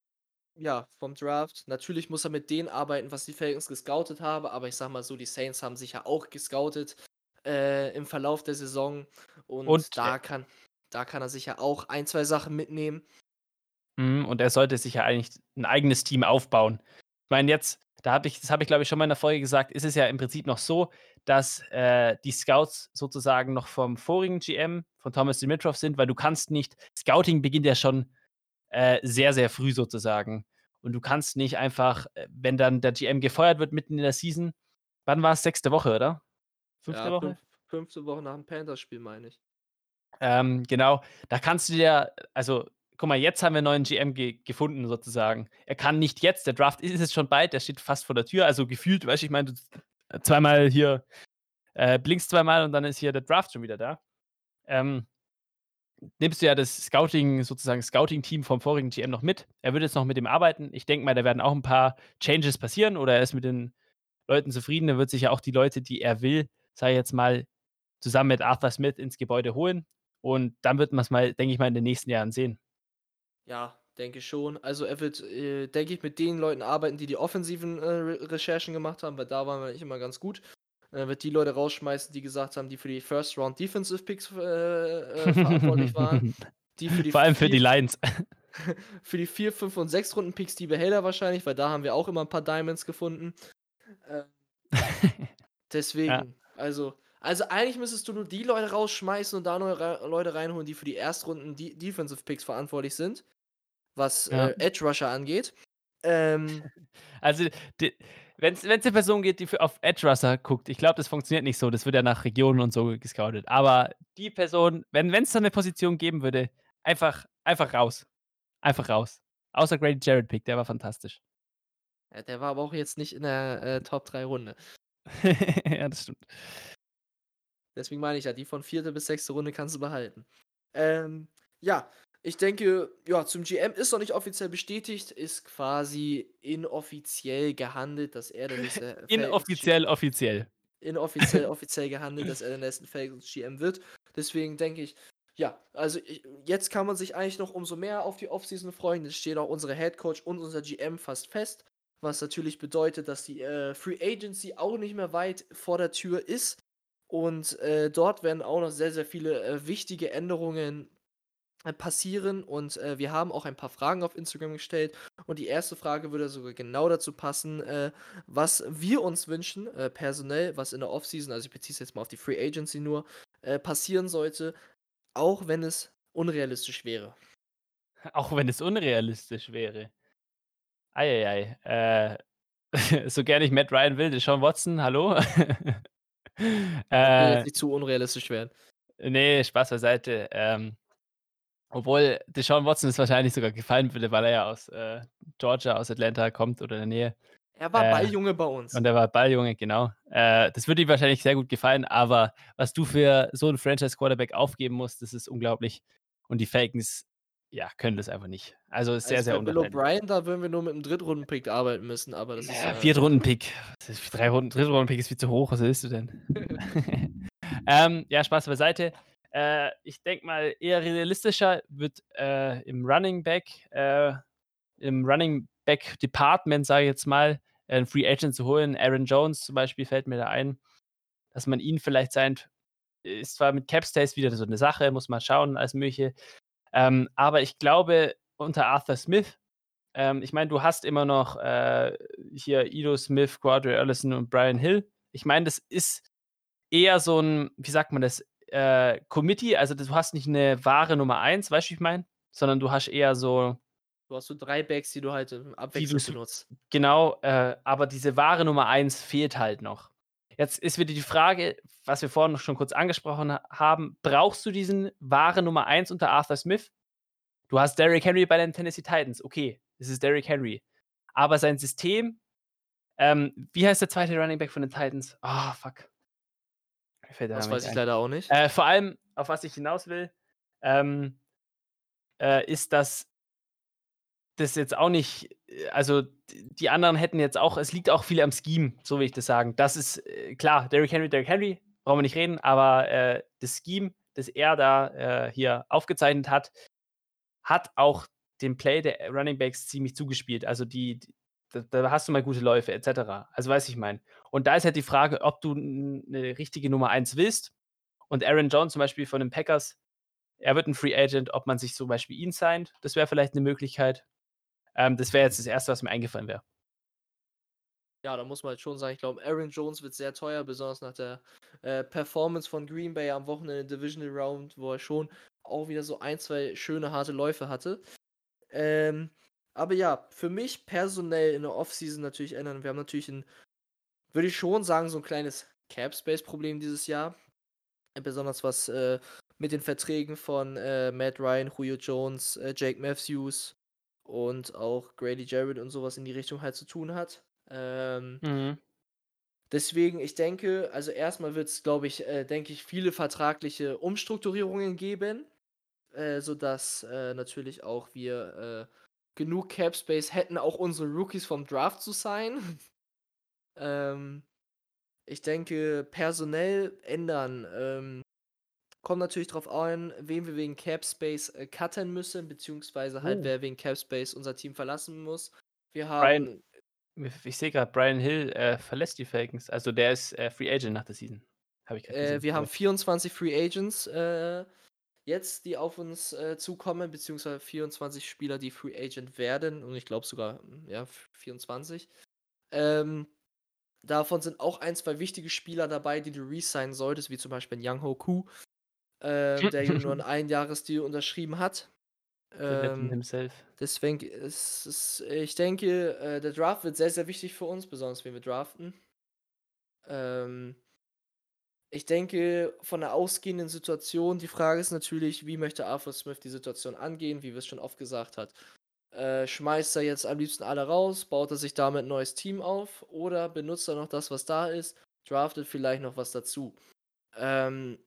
Speaker 2: Ja, vom Draft. Natürlich muss er mit denen arbeiten, was die Falcons gescoutet haben, aber ich sage mal so, die Saints haben sich ja auch gescoutet, äh, im Verlauf der Saison und
Speaker 1: Und,
Speaker 2: da kann da kann er sich ja auch 1, 2 Sachen mitnehmen.
Speaker 1: Mhm, und er sollte sich ja eigentlich 'n eigenes Team aufbauen. Ich meine jetzt da habe ich das habe ich, glaube ich, schon mal in der Folge gesagt, ist es ja im Prinzip noch so, dass, äh, die Scouts sozusagen noch vom vorigen GM, von Thomas Dimitroff sind, weil du kannst nicht Scouting beginnt ja schon, äh, sehr, sehr früh sozusagen. Und du kannst nicht einfach, äh, wenn dann der GM gefeuert wird mitten in der Season wann war's? 6. Woche, oder? 5.
Speaker 2: Ja,
Speaker 1: Woche?
Speaker 2: fünf 5. Woche nach dem Panthers-Spiel, meine ich.
Speaker 1: Ähm, genau, da kannst du dir also, guck mal, jetzt haben wir 'n neuen GM ge gefunden sozusagen. Er kann nicht jetzt der Draft ist jetzt schon bald, der steht fast vor der Tür, also gefühlt, weißt du, ich meine, du zweimal hier äh, blinkst zweimal und dann ist hier der Draft schon wieder da. Ähm nimmst du ja das Scouting sozusagen Scouting-Team vom vorigen GM noch mit. Er wird jetzt noch mit dem arbeiten. Ich denke mal, da werden auch 'n paar Changes passieren oder er ist mit den Leuten zufrieden. Er wird sich ja auch die Leute, die er will, sage ich jetzt mal, zusammen mit Arthur Smith ins Gebäude holen. Und dann wird man's mal, denke ich mal, in den nächsten Jahren sehen.
Speaker 2: Ja, denke schon. Also, er wird, äh, denke ich, mit den Leuten arbeiten, die die offensiven, äh, Re Recherchen gemacht haben, weil da waren wir eigentlich immer ganz gut. Er wird die Leute rausschmeißen, die gesagt haben, die für die First Round Defensive Picks, äh, äh, verantwortlich waren. Die für die
Speaker 1: Vor allem für die
Speaker 2: 4
Speaker 1: Lions. [LAUGHS]
Speaker 2: für die 4, 5 und 6 Runden-Picks, die behält er wahrscheinlich, weil da haben wir auch immer 'n paar Diamonds gefunden. [LAUGHS] Äh, ja.
Speaker 1: Ja.
Speaker 2: Deswegen, also also, eigentlich müsstest du nur die Leute rausschmeißen und da neue rei Leute reinholen, die für die Erstrunden De Defensive Picks verantwortlich sind, was,
Speaker 1: Ja.
Speaker 2: äh, Edge Rusher angeht. Ähm [LAUGHS]
Speaker 1: Also, d wenn's wenn's 'ne Person geht, die für auf Edge Rusher guckt, ich glaube, das funktioniert nicht so. Das wird ja nach Regionen und so gescoutet. Aber die Person wenn wenn's da 'ne Position geben würde, einfach einfach raus. Einfach raus. Außer Grady Jarrett Pick, der war fantastisch.
Speaker 2: Ja, der war aber auch jetzt nicht in der, äh, Top 3 Runde. [LAUGHS]
Speaker 1: Ja, das stimmt.
Speaker 2: Deswegen meine ich ja, die von 4. bis 6. Runde kannst du behalten. Ähm, ja, ich denke, ja, zum GM ist noch nicht offiziell bestätigt, ist quasi inoffiziell gehandelt, dass er der nächste [LAUGHS]
Speaker 1: Inoffiziell offiziell.
Speaker 2: inoffiziell [LAUGHS] offiziell gehandelt, dass er der nächsten Falcons GM wird. Deswegen denke ich, ja, also i jetzt kann man sich eigentlich noch umso mehr auf die Offseason freuen. Es steht auch unsere Head Coach und unser GM fast fest, was natürlich bedeutet, dass die, äh, Free Agency auch nicht mehr weit vor der Tür ist. Und, äh, dort werden auch noch sehr, sehr viele, äh, wichtige Änderungen, passieren. Und, äh, wir haben auch ein paar Fragen auf Instagram gestellt. Und die 1. Frage würde sogar genau dazu passen, äh, was wir uns wünschen, äh, personell, was in der Offseason also, ich beziehe es jetzt mal auf die Free Agency nur, äh, passieren sollte, auch wenn es unrealistisch wäre. [LAUGHS]
Speaker 1: Auch wenn es unrealistisch wäre. Ei, ei, ei. Äh, [LAUGHS] so gern ich Matt Ryan will, Deshaun Watson, hallo? [LAUGHS] Äh
Speaker 2: nicht zu unrealistisch werden.
Speaker 1: Ne, Spaß beiseite. Ähm, obwohl Deshaun Watson es wahrscheinlich sogar gefallen würde, weil er ja aus, äh, Georgia, aus Atlanta kommt oder in der Nähe.
Speaker 2: Er war
Speaker 1: Äh,
Speaker 2: Balljunge bei uns.
Speaker 1: und er war Balljunge, genau. Äh, das würde ihm wahrscheinlich sehr gut gefallen, aber was du für so 'n Franchise Quarterback aufgeben musst, das ist unglaublich. Und die Falcons, ja, können das einfach nicht. Also ist sehr,
Speaker 2: Also
Speaker 1: sehr
Speaker 2: bei Bill
Speaker 1: unwahrscheinlich.
Speaker 2: O'Brien, da würden wir nur mit 'nem Drittrunden-Pick arbeiten müssen, aber das ist
Speaker 1: Ja,
Speaker 2: ja
Speaker 1: Viertrunden-Pick. Drei Runden Drittrunden-Pick ist viel zu hoch. Was willst du denn? [LAUGHS] [LAUGHS] ähm, ja, Spaß beiseite. Äh, ich denke mal, eher realistischer wird äh, im Running Back, äh, im Running Back Department, sage ich jetzt mal, äh, 'n Free Agent zu holen. Aaron Jones zum Beispiel fällt mir da ein, dass man ihn vielleicht signed. Ist zwar mit Cap Space wieder so 'ne Sache, muss man schauen, alles Mögliche. Ähm, aber ich glaube, unter Arthur Smith ähm, ich meine, du hast immer noch äh, hier Ito Smith, Quadri Allison und Brian Hill. Ich meine, das ist eher so 'n, wie sagt man das, äh, Committee. Also, du hast nicht 'ne wahre Nummer 1, weißt du, wie ich meine? Sondern du hast eher so
Speaker 2: Du hast so 3 Backs, die du halt, ähm, abwechselnd benutzt.
Speaker 1: genau, äh, aber diese wahre Nummer 1 fehlt halt noch. Jetzt ist wieder die Frage, was wir vorhin schon kurz angesprochen ha haben: Brauchst du diesen wahre Nummer 1 unter Arthur Smith? Du hast Derrick Henry bei den Tennessee Titans. Okay, es ist Derrick Henry. Aber sein System ähm, wie heißt der 2. Running Back von den Titans? Ah, fuck. Mir fällt
Speaker 2: Das weiß ich
Speaker 1: ein.
Speaker 2: leider auch nicht.
Speaker 1: Äh, vor allem, auf was ich hinaus will, ähm, äh, ist, dass das jetzt auch nicht äh, also, die anderen hätten jetzt auch es liegt auch viel am Scheme, so will ich das sagen. Das ist, äh, klar, Derrick Henry, Derrick Henry, brauchen wir nicht reden, aber, äh, das Scheme, das er da, äh, hier aufgezeichnet hat, hat auch dem Play der Running Backs ziemlich zugespielt. Also, die da da hast du mal gute Läufe et cetera. Also, weißt du, ich meine. Und da ist halt die Frage, ob du 'n 'ne richtige Nummer 1 willst. Und Aaron Jones zum Beispiel von den Packers, er wird 'n Free Agent, ob man sich zum Beispiel ihn signed, das wäre vielleicht 'ne Möglichkeit. Ähm, das wäre jetzt das Erste, was mir eingefallen wäre.
Speaker 2: Ja, da muss man halt schon sagen, ich glaube, Aaron Jones wird sehr teuer, besonders nach der, äh, Performance von Green Bay am Wochenende Divisional Round, wo er schon auch wieder so 1, 2 schöne, harte Läufe hatte. Ähm, aber ja, für mich personell in der Offseason natürlich ändern wir haben natürlich 'n würde ich schon sagen, so 'n kleines Cap-Space-Problem dieses Jahr. Besonders was, äh, mit den Verträgen von, äh, Matt Ryan, Julio Jones, äh, Jake Matthews und auch Grady Jarrett und so was in die Richtung halt zu tun hat. Ähm
Speaker 1: Mhm.
Speaker 2: deswegen, ich denke also, erst mal wird's, glaube ich äh, denke ich, viele vertragliche Umstrukturierungen geben, äh, sodass, äh, natürlich auch wir, äh, genug Cap Space hätten, auch unsere Rookies vom Draft zu signen. [LAUGHS] Ähm, ich denke, personell ändern, ähm, kommt natürlich drauf an, wen wir wegen Cap Space, äh, cutten müssen, beziehungsweise halt,
Speaker 1: Oh.
Speaker 2: wer wegen Cap Space unser Team verlassen muss. Wir
Speaker 1: Brian
Speaker 2: haben
Speaker 1: w ich sehe grad, Brian Hill, äh, verlässt die Falcons. Also, der ist, äh, Free Agent nach der Season. Habe ich
Speaker 2: äh,
Speaker 1: gesehen,
Speaker 2: wir haben
Speaker 1: sorry.
Speaker 2: 24 Free Agents, äh, jetzt, die auf uns, äh, zukommen, beziehungsweise 24 Spieler, die Free Agent werden und ich glaube sogar, hm, ja, v 24. Ähm, davon sind auch 1, 2 wichtige Spieler dabei, die du resignen solltest, wie zum Beispiel 'n Younghoe Koo, ähm, der ja nur [LAUGHS] 'n Einjahresdeal unterschrieben hat. Ähm, deswegen ist es ich denke, äh, der Draft wird sehr, sehr wichtig für uns, besonders wen wir draften. Ähm ich denke, von der ausgehenden Situation die Frage ist natürlich, wie möchte Arthur Smith die Situation angehen, wie wir's schon oft gesagt hat. Äh, schmeißt er jetzt am liebsten alle raus, baut er sich damit 'n neues Team auf oder benutzt er noch das, was da ist, draftet vielleicht noch was dazu? Ähm,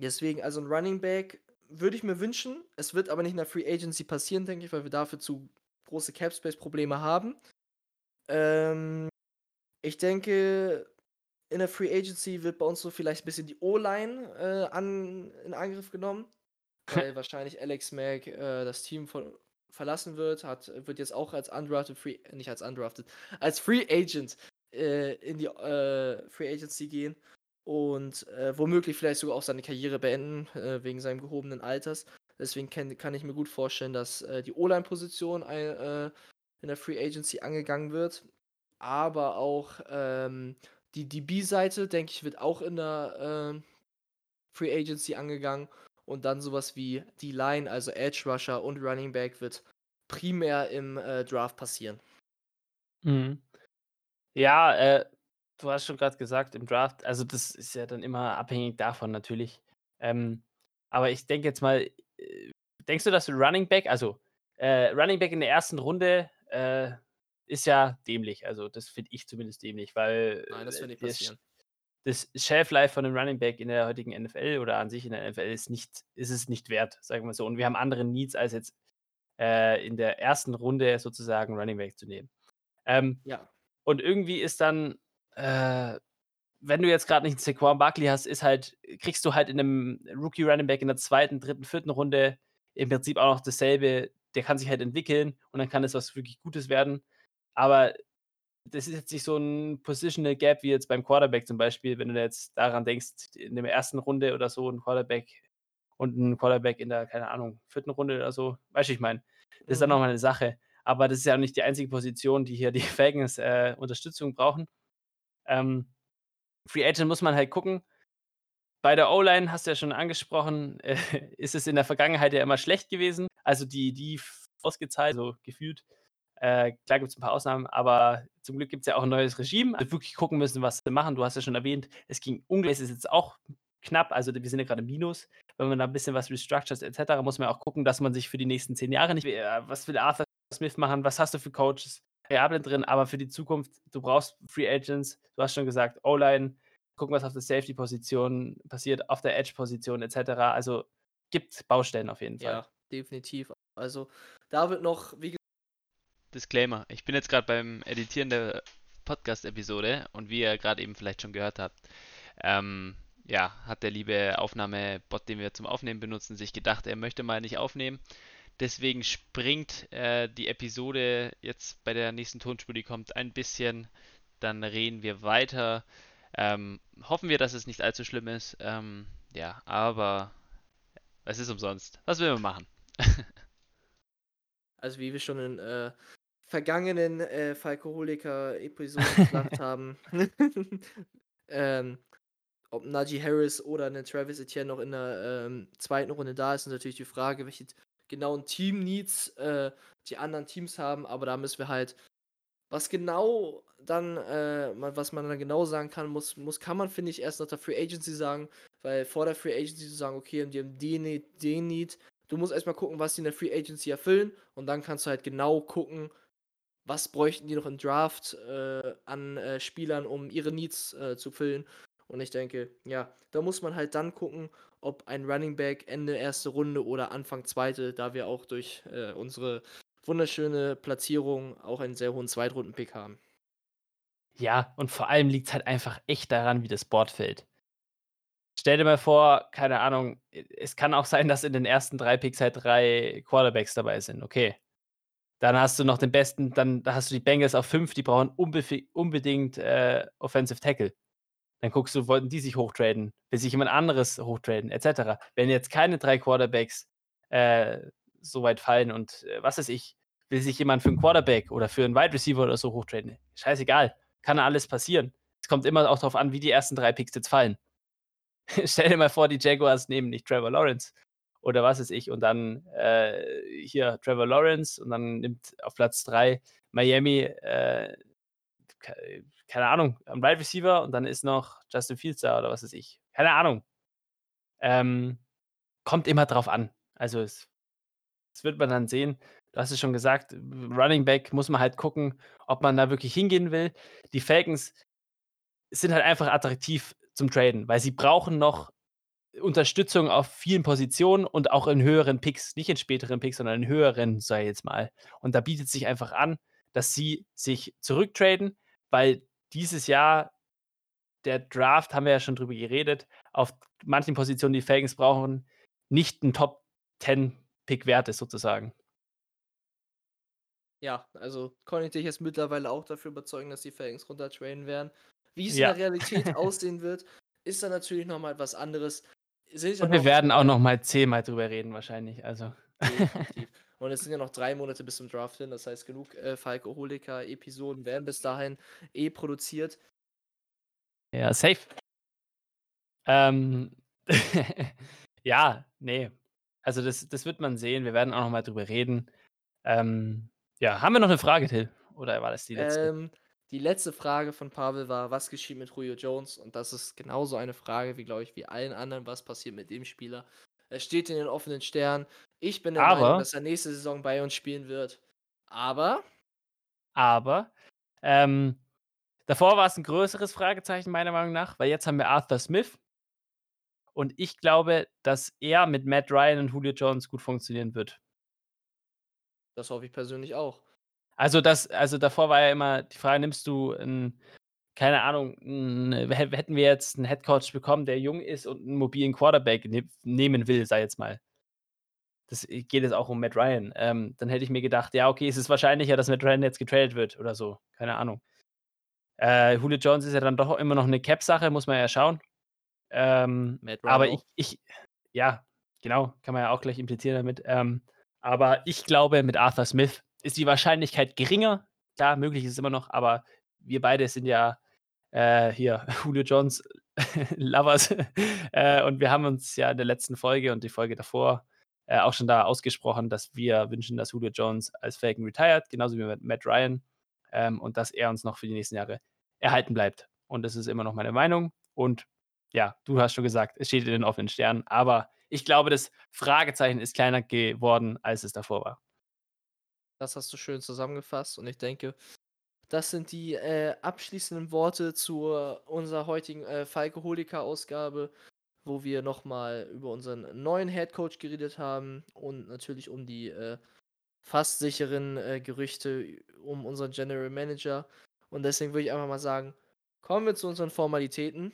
Speaker 2: deswegen, also 'n Running Back würde ich mir wünschen. Es wird aber nicht in der Free Agency passieren, denke ich, weil wir dafür zu große Cap Space Probleme haben. Ähm, ich denke, in der Free Agency wird bei uns so vielleicht 'n bisschen die O-Line, äh, an in Angriff genommen, weil wahrscheinlich Alex Mack, äh, das Team von verlassen wird, hat wird jetzt auch als undrafted Free nicht als undrafted, als Free Agent, äh, in die, äh, Free Agency gehen und, äh, womöglich vielleicht sogar auch seine Karriere beenden, äh, wegen seinem gehobenen Alters. Deswegen ken kann ich mir gut vorstellen, dass, äh, die O-Line-Position äh, in der Free Agency angegangen wird. Aber auch, ähm, die DB-Seite, denke ich, wird auch in der, ähm, Free Agency angegangen und dann so was wie D-Line, also Edge Rusher und Running Back wird primär im, äh, Draft passieren.
Speaker 1: Mhm. Ja, äh, du hast schon grad gesagt, im Draft also, das ist ja dann immer abhängig davon natürlich. Ähm, aber ich denke jetzt mal, äh denkst du, dass Running Back also, äh, Running Back in der 1. Runde, äh, ist ja dämlich. Also, das finde ich zumindest dämlich, weil,
Speaker 2: Nein, das
Speaker 1: äh,
Speaker 2: wird nicht passieren.
Speaker 1: das Shelf Life von 'nem Running Back in der heutigen NFL oder an sich in der NFL ist nicht ist es nicht wert, sagen wir so. Und wir haben andere Needs, als jetzt, äh, in der ersten Runde sozusagen Running Back zu nehmen. Ähm,
Speaker 2: Ja.
Speaker 1: und irgendwie ist dann, äh, wenn du jetzt grad nicht 'n Saquon Barkley hast, ist halt kriegst du halt in 'nem Rookie Running Back in der 2., 3., 4. Runde im Prinzip auch noch dasselbe. Der kann sich halt entwickeln und dann kann es was wirklich Gutes werden. Aber das ist jetzt nicht so 'n Positional Gap wie jetzt beim Quarterback zum Beispiel, wenn du jetzt daran denkst, in der 1. Runde oder so 'n Quarterback und 'n Quarterback in der, keine Ahnung, 4. Runde oder so. Weißt du, ich meine? Das ist dann
Speaker 2: Mhm.
Speaker 1: mal 'ne Sache. Aber das ist ja auch nicht die einzige Position, die hier die [LAUGHS] Falcons, äh, Unterstützung brauchen. Ähm, Free Agent muss man halt gucken. Bei der O-Line hast du ja schon angesprochen, äh, [LAUGHS] ist es in der Vergangenheit ja immer schlecht gewesen. Also, die die ausgezahlt, so gefühlt. Äh, klar gibt's 'n paar Ausnahmen, aber zum Glück gibt's ja auch 'n neues Regime. Also, wirklich gucken müssen, was sie machen. Du hast ja schon erwähnt, es ging ungl es ist jetzt auch knapp, also, wir sind ja grade im Minus. Wenn man da 'n bisschen was restructured et cetera, muss man auch gucken, dass man sich für die nächsten 10 Jahre nicht äh, was will Arthur Smith machen? Was hast du für Coaches? Variablen drin, aber für die Zukunft, du brauchst Free Agents. Du hast schon gesagt, O-Line, gucken, was auf der Safety-Position passiert, auf der Edge-Position et cetera. Also, gibt Baustellen auf jeden Fall.
Speaker 2: Ja, definitiv. Also, da wird noch, wie ge
Speaker 3: Disclaimer: Ich bin jetzt grad beim Editieren der Podcast-Episode und wie ihr grad eben vielleicht schon gehört habt, ähm, ja, hat der liebe Aufnahmebot, den wir zum Aufnehmen benutzen, sich gedacht, er möchte mal nicht aufnehmen. Deswegen springt, äh, die Episode jetzt bei der nächsten Tonspur, die kommt, ein bisschen. Dann reden wir weiter. Ähm, hoffen wir, dass es nicht allzu schlimm ist. Ähm, ja, aber es ist umsonst. Was will man machen? [LAUGHS]
Speaker 2: Also, wie wir schon in, äh, vergangenen, äh, Falcoholiker-Episoden gesagt [LAUGHS] haben, [LAUGHS] ähm, ob Najee Harris oder 'nen Travis Etienne noch in der, ähm, 2. Runde da ist, ist natürlich die Frage, welche genauen Team-Needs, äh, die anderen Teams haben. Aber da müssen wir halt was genau dann, äh was man dann genau sagen kann, muss muss kann man, finde ich, erst nach der Free Agency sagen, weil vor der Free Agency zu sagen: „Okay, die haben den Need, den Need“ du musst erst mal gucken, was die in der Free Agency erfüllen und dann kannst du halt genau gucken, was bräuchten die noch im Draft, äh, an, äh, Spielern, um ihre Needs, äh, zu füllen. Und ich denke, ja, da muss man halt dann gucken, ob ein Running Back Ende 1. Runde oder Anfang 2., da wir auch durch, äh, unsere wunderschöne Platzierung auch einen sehr hohen Zweitrunden-Pick haben.
Speaker 1: Ja, und vor allem liegt's halt einfach echt daran, wie das Board fällt. Stell dir mal vor, keine Ahnung, es kann auch sein, dass in den ersten 3 Picks halt 3 Quarterbacks dabei sind, okay. Dann hast du noch den besten dann da hast du die Bengals auf 5, die brauchen unbedingt, äh, Offensive Tackle. Dann guckst du, wollten die sich hochtraden? Will sich jemand anderes hochtraden, et cetera. Wenn jetzt keine 3 Quarterbacks, äh, so weit fallen und, äh, was weiß ich, will sich jemand für 'n Quarterback oder für 'n Wide Receiver oder so hochtraden? Scheißegal, kann alles passieren. Es kommt immer auch drauf an, wie die ersten 3 Picks jetzt fallen. [LAUGHS] Stell dir mal vor, die Jaguars nehmen nicht Trevor Lawrence oder was weiß ich und dann, äh, hier Trevor Lawrence und dann nimmt auf Platz 3 Miami, äh, kei keine Ahnung, 'n Wide Receiver und dann ist noch Justin Fields da oder was weiß ich. Keine Ahnung. Ähm, kommt immer drauf an. Also, es das wird man dann sehen. Du hast es schon gesagt, Running Back muss man halt gucken, ob man da wirklich hingehen will. Die Falcons sind halt einfach attraktiv zum Traden, weil sie brauchen noch Unterstützung auf vielen Positionen und auch in höheren Picks, nicht in späteren Picks, sondern in höheren, ich jetzt mal. Und da bietet sich einfach an, dass sie sich zurücktraden, weil dieses Jahr der Draft, haben wir ja schon drüber geredet, auf manchen Positionen, die Falcons brauchen, nicht 'n Top-10-Pick wert ist sozusagen.
Speaker 2: Ja, also konnte ich dich jetzt mittlerweile auch dafür überzeugen, dass die Falcons runtertraden werden. Wie es in
Speaker 1: Ja.
Speaker 2: der Realität [LAUGHS] aussehen wird, ist dann natürlich noch mal etwas anderes. Sind ja
Speaker 1: Und wir
Speaker 2: noch,
Speaker 1: werden auch noch mal zehnmal drüber reden wahrscheinlich, also.
Speaker 2: Definitiv. [LAUGHS] Und es sind ja noch 3 Monate bis zum Draft hin, das heißt, genug, äh, Falcoholiker-Episoden werden bis dahin eh produziert.
Speaker 1: Ja, safe. Ähm, [LAUGHS] ja, ne. Also, das das wird man sehen. Wir werden auch noch mal drüber reden. Ähm, ja, haben wir noch 'ne Frage, Till, oder war das die letzte?
Speaker 2: Ähm, die letzte Frage von Pavel war: „Was geschieht mit Julio Jones?“ Und das ist genauso eine Frage wie, glaube ich, wie allen anderen. Was passiert mit dem Spieler? Es steht in den offenen Sternen. Ich bin der Meinung,
Speaker 1: Aber
Speaker 2: dass er nächste Saison bei uns spielen wird. Aber
Speaker 1: aber, ähm, Davor war es ein größeres Fragezeichen meiner Meinung nach, weil jetzt haben wir Arthur Smith. Und ich glaube, dass er mit Matt Ryan und Julio Jones gut funktionieren wird.
Speaker 2: Das hoffe ich persönlich auch.
Speaker 1: Also das also davor war ja immer die Frage, nimmst du 'n keine Ahnung, 'n hä hätten wir jetzt 'n Headcoach bekommen, der jung ist und 'n mobilen Quarterback ne nehmen will, ich jetzt mal. Das äh, geht jetzt auch um Matt Ryan. Ähm, dann hätte ich mir gedacht: „Ja, okay, es ist wahrscheinlicher, dass Matt Ryan jetzt getradet wird oder so.“ Keine Ahnung. Äh, Julio Jones ist ja dann doch immer noch 'ne Cap-Sache, muss man ja schauen. Ähm, aber ich ich ja, genau, kann man ja auch gleich implizieren damit. Ähm, aber ich glaube, mit Arthur Smith ist die Wahrscheinlichkeit geringer. Klar, möglich ist es immer noch, aber wir beide sind ja, äh, hier [LAUGHS] Julio Jones [LAUGHS] Lovers. Äh, und wir haben uns ja in der letzten Folge und die Folge davor, äh, auch schon da ausgesprochen, dass wir wünschen, dass Julio Jones als Falcon retired, genauso wie mit Matt Ryan, ähm, und dass er uns noch für die nächsten Jahre erhalten bleibt. Und das ist immer noch meine Meinung. Und ja, du hast schon gesagt, es steht in den offenen Sternen, aber ich glaube, das Fragezeichen ist kleiner geworden, als es davor war.
Speaker 2: Das hast du schön zusammengefasst und ich denke, das sind die äh, abschließenden Worte zu unserer heutigen äh, Falkoholiker-Ausgabe, wo wir nochmal über unseren neuen Headcoach geredet haben und natürlich um die äh, fast sicheren äh, Gerüchte um unseren General Manager. Und deswegen würde ich einfach mal sagen, kommen wir zu unseren Formalitäten.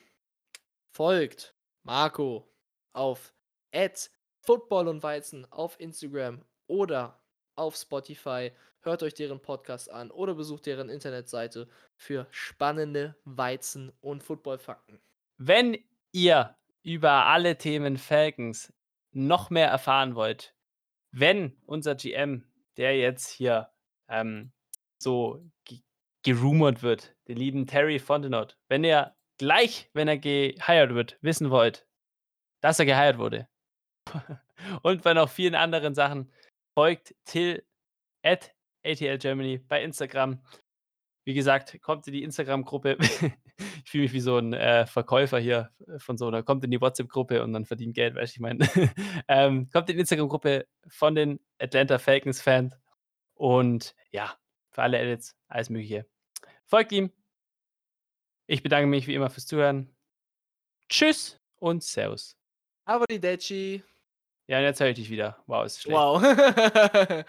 Speaker 2: Folgt Marco auf Football und Weizen auf Instagram oder auf Spotify. Hört euch deren Podcast an oder besucht deren Internetseite für spannende Weizen- und Footballfakten.
Speaker 1: Wenn ihr über alle Themen Falcons noch mehr erfahren wollt, wenn unser GM, der jetzt hier ähm, so ge gerumort wird, den lieben Terry Fontenot, wenn ihr gleich, wenn er gehired wird, wissen wollt, dass er gehired wurde [LAUGHS] und bei noch vielen anderen Sachen, folgt Till at ATL Germany bei Instagram. Wie gesagt, kommt in die Instagram-Gruppe. [LAUGHS] ich fühle mich wie so ein äh, Verkäufer hier von so einer, kommt in die WhatsApp-Gruppe und dann verdient Geld, weißt du, ich meine. [LAUGHS] ähm, kommt in die Instagram-Gruppe von den Atlanta Falcons-Fans. Und ja, für alle Edits, alles Mögliche. Folgt ihm. Ich bedanke mich wie immer fürs Zuhören. Tschüss und Servus.
Speaker 2: Aber die Deci.
Speaker 1: Ja, jetzt höre ich dich wieder. Wow, ist schlecht.
Speaker 2: Wow. [LAUGHS]